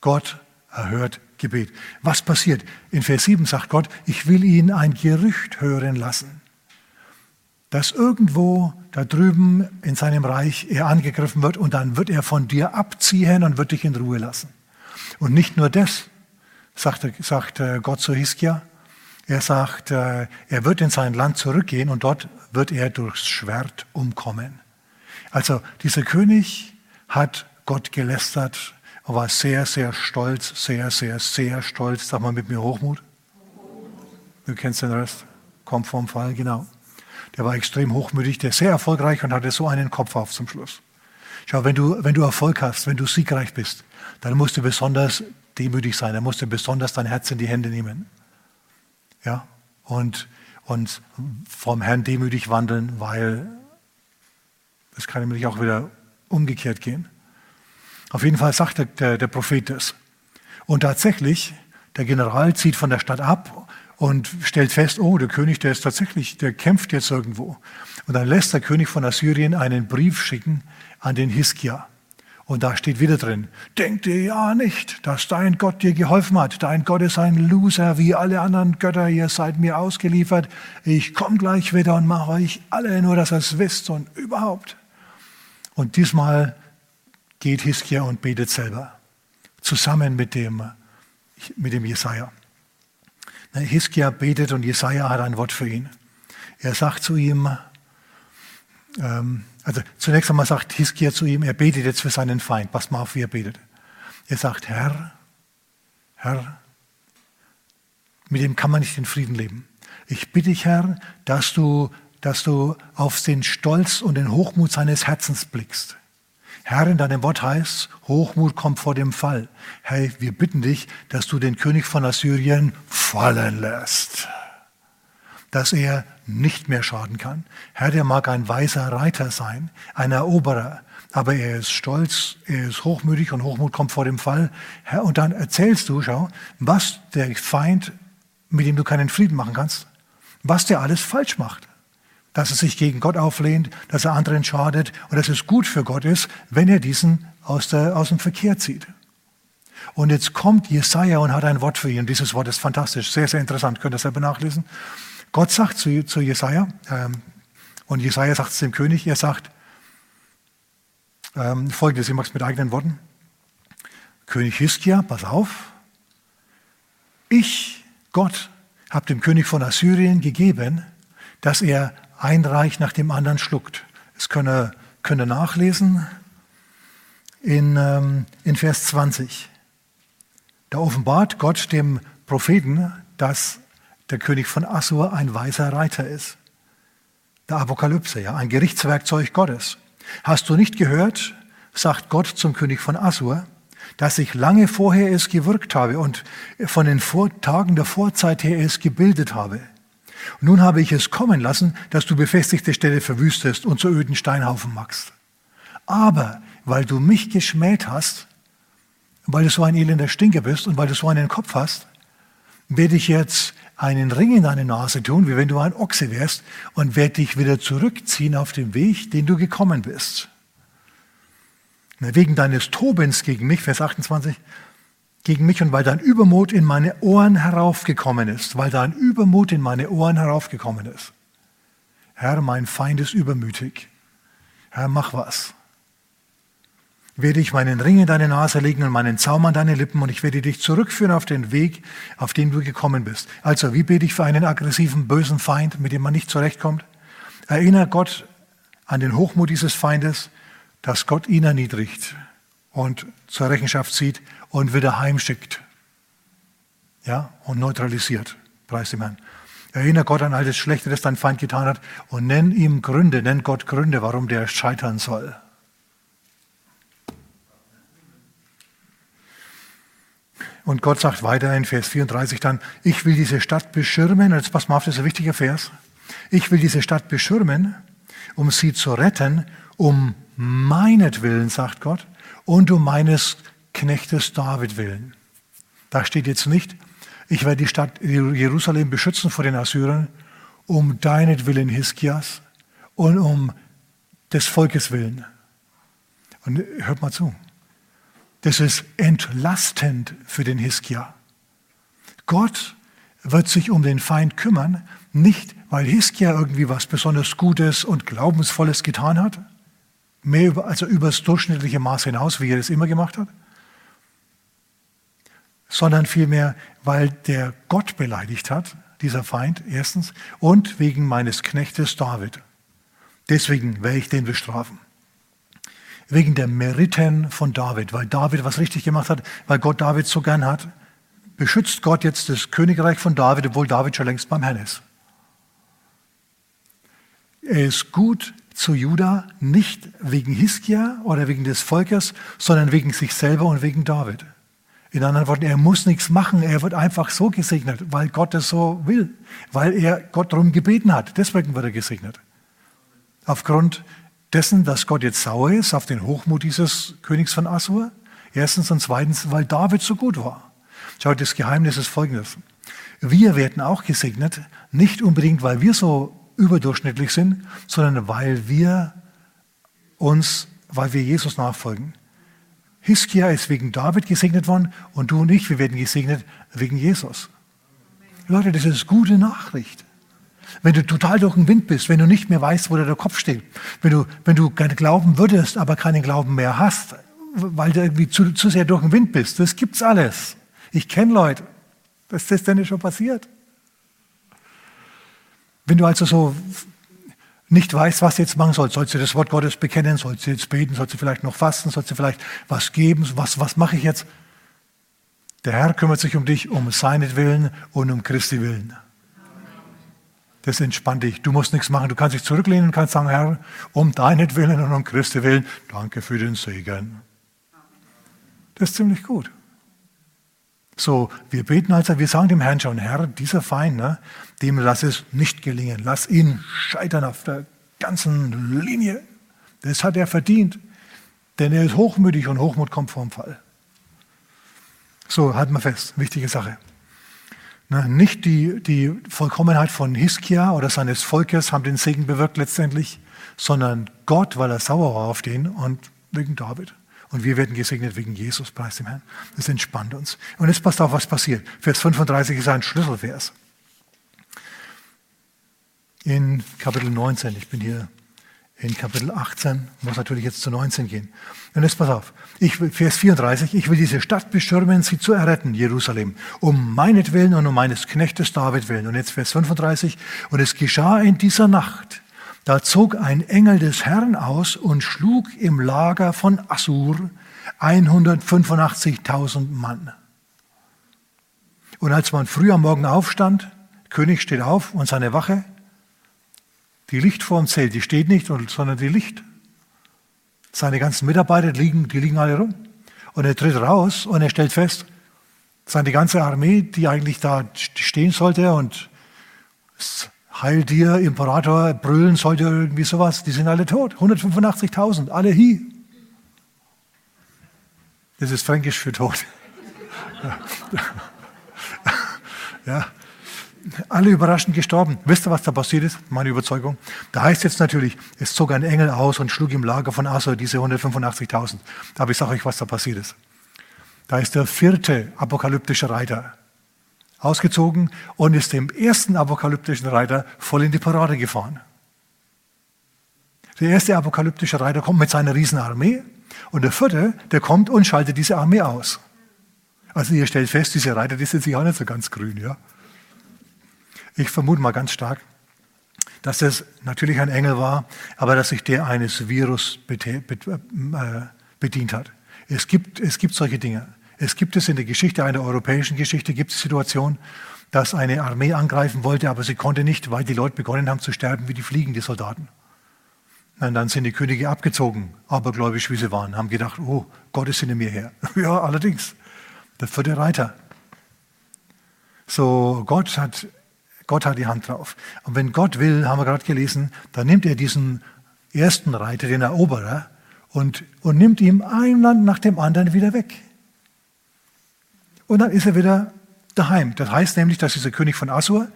Gott erhört Gebet. Was passiert? In Vers 7 sagt Gott, ich will ihn ein Gerücht hören lassen, dass irgendwo da drüben in seinem Reich er angegriffen wird und dann wird er von dir abziehen und wird dich in Ruhe lassen. Und nicht nur das, sagt, sagt äh, Gott zu Hiskia, er sagt, äh, er wird in sein Land zurückgehen und dort wird er durchs Schwert umkommen. Also dieser König hat Gott gelästert und war sehr, sehr stolz, sehr, sehr, sehr stolz. Sag mal mit mir Hochmut. Du kennst den Rest. Kommt vom Fall, genau. Der war extrem hochmütig, der sehr erfolgreich und hatte so einen Kopf auf zum Schluss. Schau, wenn du, wenn du Erfolg hast, wenn du siegreich bist, dann musst du besonders demütig sein, dann musst du besonders dein Herz in die Hände nehmen. Ja, und, und vom Herrn demütig wandeln, weil es kann nämlich auch wieder umgekehrt gehen. Auf jeden Fall sagt der, der Prophet das. Und tatsächlich, der General zieht von der Stadt ab und stellt fest, oh, der König, der ist tatsächlich, der kämpft jetzt irgendwo. Und dann lässt der König von Assyrien einen Brief schicken an den Hiskia. Und da steht wieder drin, denk dir ja nicht, dass dein Gott dir geholfen hat. Dein Gott ist ein Loser wie alle anderen Götter. Ihr seid mir ausgeliefert. Ich komme gleich wieder und mache euch alle, nur dass ihr es wisst und überhaupt. Und diesmal geht Hiskia und betet selber. Zusammen mit dem, mit dem Jesaja. Hiskia betet und Jesaja hat ein Wort für ihn. Er sagt zu ihm, ähm, also zunächst einmal sagt Hiskia zu ihm, er betet jetzt für seinen Feind. Pass mal auf, wie er betet. Er sagt, Herr, Herr, mit dem kann man nicht in Frieden leben. Ich bitte dich, Herr, dass du, dass du auf den Stolz und den Hochmut seines Herzens blickst. Herr, in deinem Wort heißt, Hochmut kommt vor dem Fall. Hey, wir bitten dich, dass du den König von Assyrien fallen lässt dass er nicht mehr schaden kann. Herr, der mag ein weiser Reiter sein, ein Eroberer, aber er ist stolz, er ist hochmütig und Hochmut kommt vor dem Fall. Herr, und dann erzählst du, schau, was der Feind, mit dem du keinen Frieden machen kannst, was der alles falsch macht. Dass er sich gegen Gott auflehnt, dass er anderen schadet und dass es gut für Gott ist, wenn er diesen aus, der, aus dem Verkehr zieht. Und jetzt kommt Jesaja und hat ein Wort für ihn. Dieses Wort ist fantastisch, sehr, sehr interessant. Könnt ihr das selber nachlesen? Gott sagt zu, zu Jesaja, ähm, und Jesaja sagt es dem König, er sagt ähm, folgendes, ich mache es mit eigenen Worten. König Hiskia, pass auf, ich, Gott, habe dem König von Assyrien gegeben, dass er ein Reich nach dem anderen schluckt. Das könne, könne nachlesen in, ähm, in Vers 20. Da offenbart Gott dem Propheten, dass der König von Assur ein weiser Reiter ist. Der Apokalypse, ja, ein Gerichtswerkzeug Gottes. Hast du nicht gehört, sagt Gott zum König von Assur, dass ich lange vorher es gewirkt habe und von den Tagen der Vorzeit her es gebildet habe. Nun habe ich es kommen lassen, dass du befestigte Städte verwüstest und zu öden Steinhaufen machst. Aber weil du mich geschmäht hast, weil du so ein elender Stinker bist und weil du so einen Kopf hast, werde ich jetzt einen Ring in deine Nase tun, wie wenn du ein Ochse wärst, und werde dich wieder zurückziehen auf den Weg, den du gekommen bist. Wegen deines Tobens gegen mich, Vers 28, gegen mich und weil dein Übermut in meine Ohren heraufgekommen ist, weil dein Übermut in meine Ohren heraufgekommen ist. Herr, mein Feind ist übermütig. Herr, mach was. Werde ich meinen Ring in deine Nase legen und meinen Zaum an deine Lippen und ich werde dich zurückführen auf den Weg, auf den du gekommen bist. Also, wie bete ich für einen aggressiven, bösen Feind, mit dem man nicht zurechtkommt? Erinnere Gott an den Hochmut dieses Feindes, dass Gott ihn erniedrigt und zur Rechenschaft zieht und wieder heimschickt. Ja, und neutralisiert. Preis dem Herrn. Erinnere Gott an all das Schlechte, das dein Feind getan hat und nenn ihm Gründe, nenn Gott Gründe, warum der scheitern soll. Und Gott sagt weiter in Vers 34 dann, ich will diese Stadt beschirmen. Jetzt pass mal auf, das ist ein wichtiger Vers. Ich will diese Stadt beschirmen, um sie zu retten, um meinetwillen, sagt Gott, und um meines Knechtes David willen. Da steht jetzt nicht, ich werde die Stadt Jerusalem beschützen vor den Assyrern, um deinetwillen, Hiskias, und um des Volkes willen. Und hört mal zu. Das ist entlastend für den Hiskia. Gott wird sich um den Feind kümmern, nicht weil Hiskia irgendwie was besonders Gutes und Glaubensvolles getan hat, mehr über, also über das durchschnittliche Maß hinaus, wie er es immer gemacht hat, sondern vielmehr, weil der Gott beleidigt hat, dieser Feind, erstens, und wegen meines Knechtes David. Deswegen werde ich den bestrafen. Wegen der Meriten von David, weil David was richtig gemacht hat, weil Gott David so gern hat, beschützt Gott jetzt das Königreich von David, obwohl David schon längst beim Herrn ist. Er ist gut zu Juda, nicht wegen Hiskia oder wegen des Volkes, sondern wegen sich selber und wegen David. In anderen Worten, er muss nichts machen, er wird einfach so gesegnet, weil Gott es so will, weil er Gott darum gebeten hat. Deswegen wird er gesegnet. Aufgrund dessen, dass Gott jetzt sauer ist auf den Hochmut dieses Königs von Assur. Erstens und zweitens, weil David so gut war. Schaut, das Geheimnis ist folgendes. Wir werden auch gesegnet, nicht unbedingt, weil wir so überdurchschnittlich sind, sondern weil wir uns, weil wir Jesus nachfolgen. Hiskia ist wegen David gesegnet worden und du und ich, wir werden gesegnet wegen Jesus. Leute, das ist gute Nachricht. Wenn du total durch den Wind bist, wenn du nicht mehr weißt, wo der Kopf steht, wenn du, wenn du gerne glauben würdest, aber keinen Glauben mehr hast, weil du irgendwie zu, zu sehr durch den Wind bist, das gibt's alles. Ich kenne Leute, das ist denn schon passiert. Wenn du also so nicht weißt, was du jetzt machen sollst. Sollst du das Wort Gottes bekennen? Sollst du jetzt beten? Sollst du vielleicht noch fasten? Sollst du vielleicht was geben? Was, was mache ich jetzt? Der Herr kümmert sich um dich, um seinetwillen und um Christi willen. Das entspannt dich. Du musst nichts machen. Du kannst dich zurücklehnen und kannst sagen, Herr, um deinetwillen und um Christi willen, danke für den Segen. Das ist ziemlich gut. So, wir beten also, wir sagen dem Herrn schon, Herr, dieser Feind, ne, dem lass es nicht gelingen. Lass ihn scheitern auf der ganzen Linie. Das hat er verdient. Denn er ist hochmütig und Hochmut kommt vom Fall. So, halten wir fest, wichtige Sache. Ne, nicht die, die Vollkommenheit von Hiskia oder seines Volkes haben den Segen bewirkt letztendlich, sondern Gott, weil er sauer war auf den und wegen David. Und wir werden gesegnet wegen Jesus, preis dem Herrn. Das entspannt uns. Und jetzt passt auf, was passiert. Vers 35 ist ein Schlüsselvers. In Kapitel 19, ich bin hier in Kapitel 18, muss natürlich jetzt zu 19 gehen. Und jetzt pass auf, ich, Vers 34, ich will diese Stadt beschirmen, sie zu erretten, Jerusalem, um meinetwillen und um meines Knechtes David willen. Und jetzt Vers 35, und es geschah in dieser Nacht, da zog ein Engel des Herrn aus und schlug im Lager von Assur 185.000 Mann. Und als man früh am Morgen aufstand, König steht auf und seine Wache, die Lichtform zählt, die steht nicht, sondern die Licht. Seine ganzen Mitarbeiter, liegen, die liegen alle rum. Und er tritt raus und er stellt fest, seine ganze Armee, die eigentlich da stehen sollte und Heil dir, Imperator, brüllen sollte irgendwie sowas, die sind alle tot. 185.000, alle hier. Das ist fränkisch für tot. ja. Alle überraschend gestorben. Wisst ihr, was da passiert ist? Meine Überzeugung. Da heißt jetzt natürlich, es zog ein Engel aus und schlug im Lager von Assur diese 185.000. Aber ich sage euch, was da passiert ist. Da ist der vierte apokalyptische Reiter ausgezogen und ist dem ersten apokalyptischen Reiter voll in die Parade gefahren. Der erste apokalyptische Reiter kommt mit seiner Riesenarmee und der vierte, der kommt und schaltet diese Armee aus. Also ihr stellt fest, diese Reiter, die sind sich auch nicht so ganz grün. Ja? Ich vermute mal ganz stark, dass das natürlich ein Engel war, aber dass sich der eines Virus äh, bedient hat. Es gibt, es gibt solche Dinge. Es gibt es in der Geschichte, einer europäischen Geschichte, gibt es Situationen, dass eine Armee angreifen wollte, aber sie konnte nicht, weil die Leute begonnen haben zu sterben wie die Fliegen, die Soldaten. Und dann sind die Könige abgezogen, abergläubisch wie sie waren, haben gedacht, oh, Gott ist hinter mir her. ja, allerdings, der vierte Reiter. So, Gott hat, Gott hat die Hand drauf. Und wenn Gott will, haben wir gerade gelesen, dann nimmt er diesen ersten Reiter, den Eroberer, und, und nimmt ihm ein Land nach dem anderen wieder weg. Und dann ist er wieder daheim. Das heißt nämlich, dass dieser König von Assur,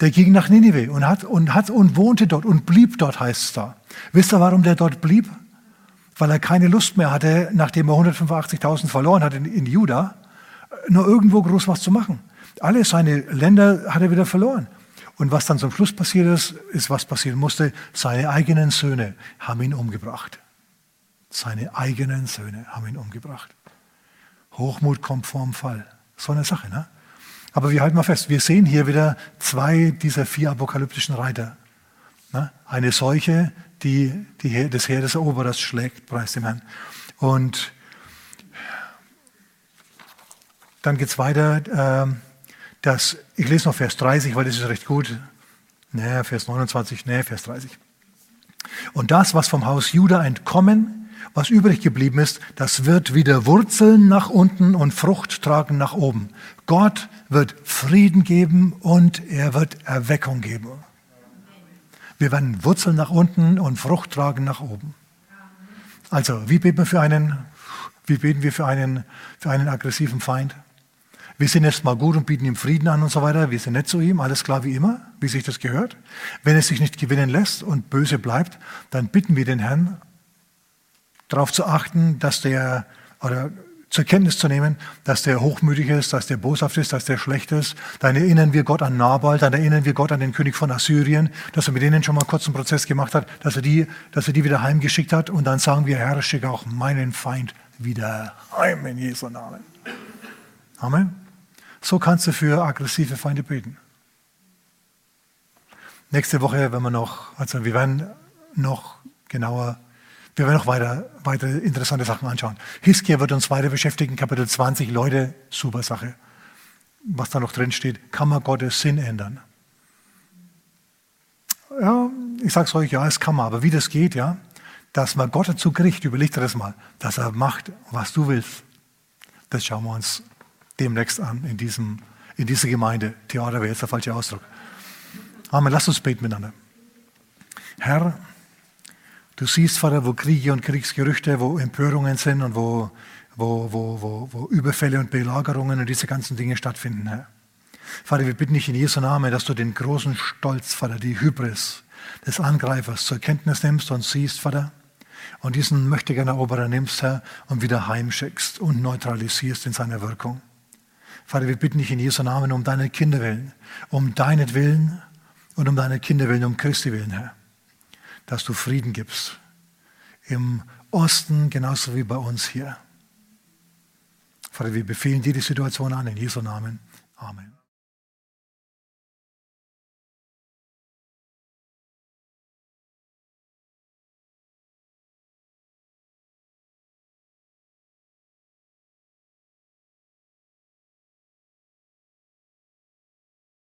der ging nach Ninive und hat und hat und wohnte dort und blieb dort, heißt es da. Wisst ihr, warum der dort blieb? Weil er keine Lust mehr hatte, nachdem er 185.000 verloren hat in, in Juda, nur irgendwo groß was zu machen. Alle seine Länder hat er wieder verloren. Und was dann zum Schluss passiert ist, ist, was passieren musste. Seine eigenen Söhne haben ihn umgebracht. Seine eigenen Söhne haben ihn umgebracht. Hochmut kommt vorm Fall. So eine Sache, ne? Aber wir halten mal fest, wir sehen hier wieder zwei dieser vier apokalyptischen Reiter. Ne? Eine Seuche, die, die des Heer des Eroberers schlägt, preis dem Herrn. Und dann geht es weiter. Äh, das, ich lese noch Vers 30, weil das ist recht gut. Nee, Vers 29, nee, Vers 30. Und das, was vom Haus Juda entkommen, was übrig geblieben ist, das wird wieder Wurzeln nach unten und Frucht tragen nach oben. Gott wird Frieden geben und er wird Erweckung geben. Wir werden Wurzeln nach unten und Frucht tragen nach oben. Also, wie beten wir für einen, wie beten wir für einen, für einen aggressiven Feind? Wir sind jetzt mal gut und bieten ihm Frieden an und so weiter. Wir sind nett zu ihm, alles klar wie immer, wie sich das gehört. Wenn es sich nicht gewinnen lässt und böse bleibt, dann bitten wir den Herrn darauf zu achten, dass der, oder zur Kenntnis zu nehmen, dass der hochmütig ist, dass der boshaft ist, dass der schlecht ist. Dann erinnern wir Gott an Nabal, dann erinnern wir Gott an den König von Assyrien, dass er mit denen schon mal kurz einen Prozess gemacht hat, dass er die, dass er die wieder heimgeschickt hat. Und dann sagen wir, Herr, schicke auch meinen Feind wieder heim in Jesu Namen. Amen. So kannst du für aggressive Feinde beten. Nächste Woche, wenn wir noch, also wir werden noch genauer wir werden noch weiter, weitere interessante Sachen anschauen. Hiskia wird uns weiter beschäftigen, Kapitel 20. Leute, super Sache. Was da noch drin steht, kann man Gottes Sinn ändern? Ja, ich sage es euch, ja, es kann man, aber wie das geht, ja, dass man Gott dazu kriegt, überlegt dir das mal, dass er macht, was du willst. Das schauen wir uns demnächst an in, diesem, in dieser Gemeinde. Theater wäre jetzt der falsche Ausdruck. Amen, lass uns beten miteinander. Herr, Du siehst, Vater, wo Kriege und Kriegsgerüchte, wo Empörungen sind und wo, wo, wo, wo, wo Überfälle und Belagerungen und diese ganzen Dinge stattfinden, Herr. Vater, wir bitten dich in Jesu Namen, dass du den großen Stolz, Vater, die Hybris des Angreifers zur Kenntnis nimmst und siehst, Vater, und diesen möchtegern Eroberer nimmst, Herr, und wieder heimschickst und neutralisierst in seiner Wirkung. Vater, wir bitten dich in Jesu Namen um deine Kinder willen, um deinetwillen und um deine Kinder willen, um Christi willen, Herr dass du Frieden gibst. Im Osten genauso wie bei uns hier. Vater, wir befehlen dir die Situation an, in Jesu Namen. Amen.